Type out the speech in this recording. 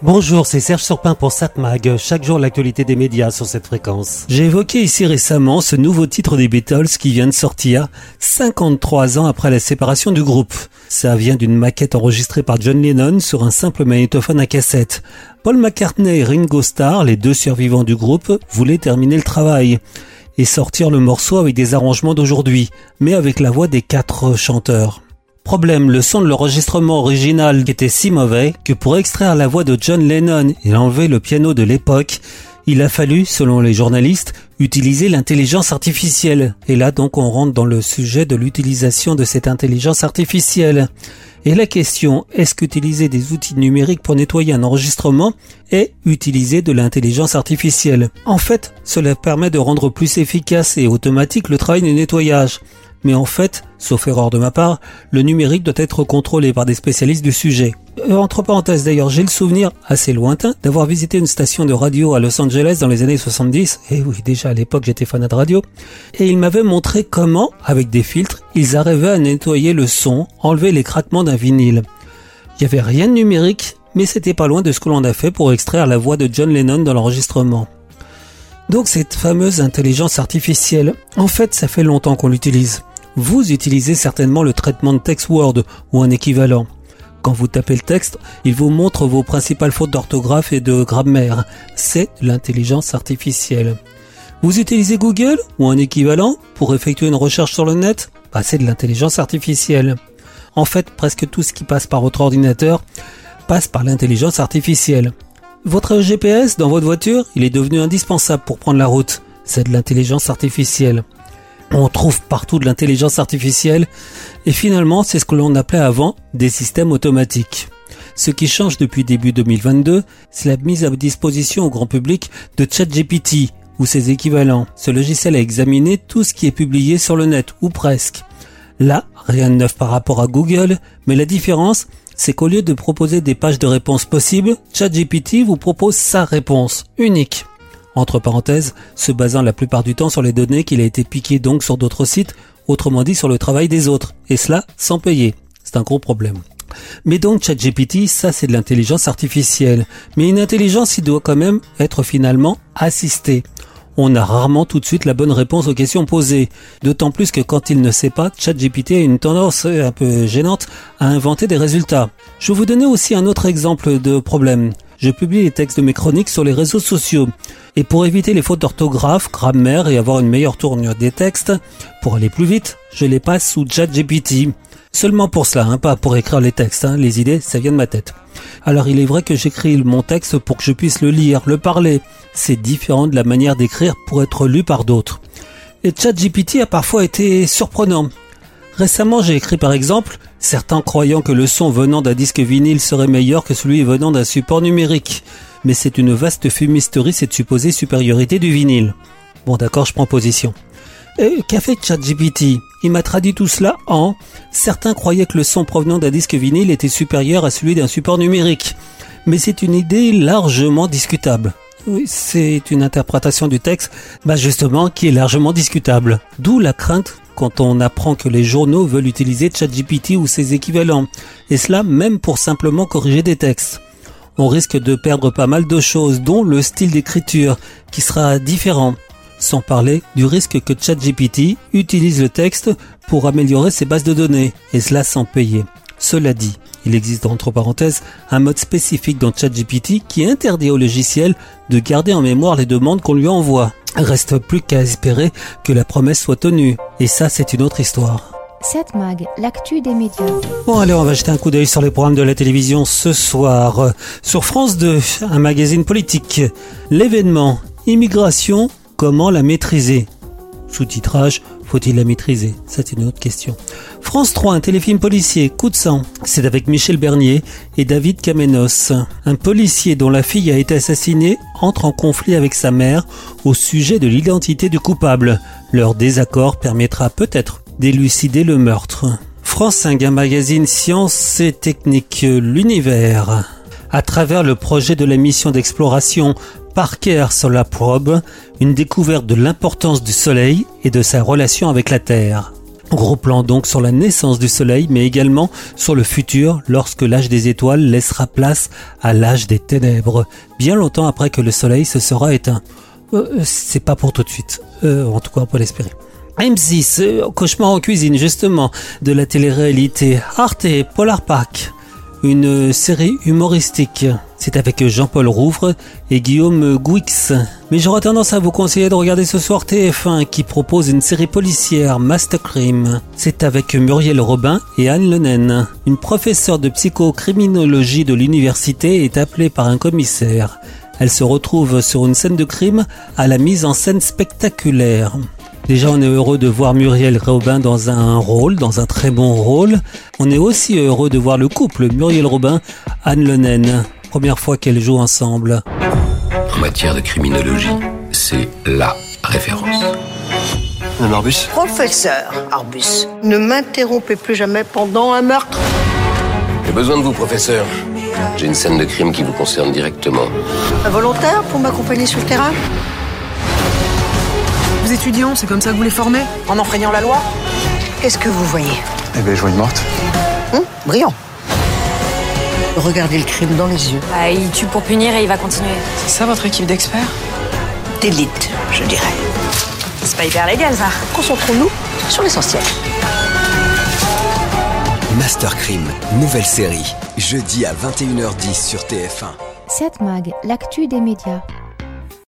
Bonjour, c'est Serge Surpin pour SatMag. Chaque jour, l'actualité des médias sur cette fréquence. J'ai évoqué ici récemment ce nouveau titre des Beatles qui vient de sortir 53 ans après la séparation du groupe. Ça vient d'une maquette enregistrée par John Lennon sur un simple magnétophone à cassette. Paul McCartney et Ringo Starr, les deux survivants du groupe, voulaient terminer le travail et sortir le morceau avec des arrangements d'aujourd'hui, mais avec la voix des quatre chanteurs. Problème, le son de l'enregistrement original était si mauvais que pour extraire la voix de John Lennon et enlever le piano de l'époque, il a fallu, selon les journalistes, utiliser l'intelligence artificielle. Et là donc on rentre dans le sujet de l'utilisation de cette intelligence artificielle. Et la question, est-ce qu'utiliser des outils numériques pour nettoyer un enregistrement est utiliser de l'intelligence artificielle? En fait, cela permet de rendre plus efficace et automatique le travail de nettoyage. Mais en fait, sauf erreur de ma part, le numérique doit être contrôlé par des spécialistes du sujet. Euh, entre parenthèses d'ailleurs, j'ai le souvenir assez lointain d'avoir visité une station de radio à Los Angeles dans les années 70, et oui déjà à l'époque j'étais fan de radio, et ils m'avaient montré comment, avec des filtres, ils arrivaient à nettoyer le son, enlever les craquements d'un vinyle. Il n'y avait rien de numérique, mais c'était pas loin de ce que l'on a fait pour extraire la voix de John Lennon dans l'enregistrement. Donc cette fameuse intelligence artificielle, en fait ça fait longtemps qu'on l'utilise. Vous utilisez certainement le traitement de texte Word ou un équivalent. Quand vous tapez le texte, il vous montre vos principales fautes d'orthographe et de grammaire. C'est l'intelligence artificielle. Vous utilisez Google ou un équivalent pour effectuer une recherche sur le net? Bah, C'est de l'intelligence artificielle. En fait, presque tout ce qui passe par votre ordinateur passe par l'intelligence artificielle. Votre GPS dans votre voiture, il est devenu indispensable pour prendre la route. C'est de l'intelligence artificielle. On trouve partout de l'intelligence artificielle et finalement c'est ce que l'on appelait avant des systèmes automatiques. Ce qui change depuis début 2022, c'est la mise à disposition au grand public de ChatGPT ou ses équivalents. Ce logiciel a examiné tout ce qui est publié sur le net, ou presque. Là, rien de neuf par rapport à Google, mais la différence, c'est qu'au lieu de proposer des pages de réponses possibles, ChatGPT vous propose sa réponse, unique. Entre parenthèses, se basant la plupart du temps sur les données qu'il a été piqué donc sur d'autres sites, autrement dit sur le travail des autres, et cela sans payer. C'est un gros problème. Mais donc ChatGPT, ça c'est de l'intelligence artificielle. Mais une intelligence, il doit quand même être finalement assistée on a rarement tout de suite la bonne réponse aux questions posées. D'autant plus que quand il ne sait pas, ChatGPT a une tendance un peu gênante à inventer des résultats. Je vais vous donner aussi un autre exemple de problème. Je publie les textes de mes chroniques sur les réseaux sociaux. Et pour éviter les fautes d'orthographe, grammaire et avoir une meilleure tournure des textes, pour aller plus vite, je les passe sous ChatGPT. Seulement pour cela, hein, pas pour écrire les textes. Hein. Les idées, ça vient de ma tête. Alors il est vrai que j'écris mon texte pour que je puisse le lire, le parler. C'est différent de la manière d'écrire pour être lu par d'autres. Et ChatGPT a parfois été surprenant. Récemment, j'ai écrit par exemple, certains croyant que le son venant d'un disque vinyle serait meilleur que celui venant d'un support numérique. Mais c'est une vaste fumisterie cette supposée supériorité du vinyle. Bon d'accord, je prends position. Et qu'a fait ChatGPT? Il m'a traduit tout cela en Certains croyaient que le son provenant d'un disque vinyle était supérieur à celui d'un support numérique. Mais c'est une idée largement discutable. Oui, c'est une interprétation du texte, bah justement, qui est largement discutable. D'où la crainte quand on apprend que les journaux veulent utiliser ChatGPT ou ses équivalents. Et cela même pour simplement corriger des textes. On risque de perdre pas mal de choses, dont le style d'écriture, qui sera différent sans parler du risque que ChatGPT utilise le texte pour améliorer ses bases de données, et cela sans payer. Cela dit, il existe entre parenthèses un mode spécifique dans ChatGPT qui interdit au logiciel de garder en mémoire les demandes qu'on lui envoie. Reste plus qu'à espérer que la promesse soit tenue, et ça c'est une autre histoire. Cette mag, l'actu des médias. Bon allez, on va jeter un coup d'œil sur les programmes de la télévision ce soir. Sur France 2, un magazine politique. L'événement Immigration Comment la maîtriser? Sous-titrage, faut-il la maîtriser? C'est une autre question. France 3, un téléfilm policier, Coup de sang. C'est avec Michel Bernier et David Kamenos. Un policier dont la fille a été assassinée entre en conflit avec sa mère au sujet de l'identité du coupable. Leur désaccord permettra peut-être d'élucider le meurtre. France 5, un magazine sciences et techniques, l'univers. À travers le projet de la mission d'exploration Parker sur la probe, une découverte de l'importance du Soleil et de sa relation avec la Terre. Gros plan donc sur la naissance du Soleil, mais également sur le futur lorsque l'âge des étoiles laissera place à l'âge des ténèbres, bien longtemps après que le Soleil se sera éteint. Euh, c'est pas pour tout de suite, euh, en tout cas on peut l'espérer. M6, euh, cauchemar en cuisine justement, de la télé-réalité Arte Polar Pack une série humoristique. C'est avec Jean-Paul Rouvre et Guillaume Gouix. Mais j'aurais tendance à vous conseiller de regarder ce soir TF1 qui propose une série policière Master Crime. C'est avec Muriel Robin et Anne Lenen. Une professeure de psychocriminologie de l'université est appelée par un commissaire. Elle se retrouve sur une scène de crime à la mise en scène spectaculaire. Déjà, on est heureux de voir Muriel Robin dans un rôle, dans un très bon rôle. On est aussi heureux de voir le couple Muriel Robin, Anne Lenen. Première fois qu'elles jouent ensemble. En matière de criminologie, c'est LA référence. Un Arbus Professeur Arbus, ne m'interrompez plus jamais pendant un meurtre. J'ai besoin de vous, professeur. J'ai une scène de crime qui vous concerne directement. Un volontaire pour m'accompagner sur le terrain? Étudiants, c'est comme ça que vous les formez En enfreignant la loi Qu'est-ce que vous voyez Eh ben, je vois une morte. Hum, Brillant. Regardez le crime dans les yeux. Ah, il tue pour punir et il va continuer. C'est ça votre équipe d'experts D'élite, je dirais. C'est pas hyper légal ça. Concentrons-nous sur l'essentiel. Master Crime, nouvelle série. Jeudi à 21h10 sur TF1. 7 Mag, l'actu des médias.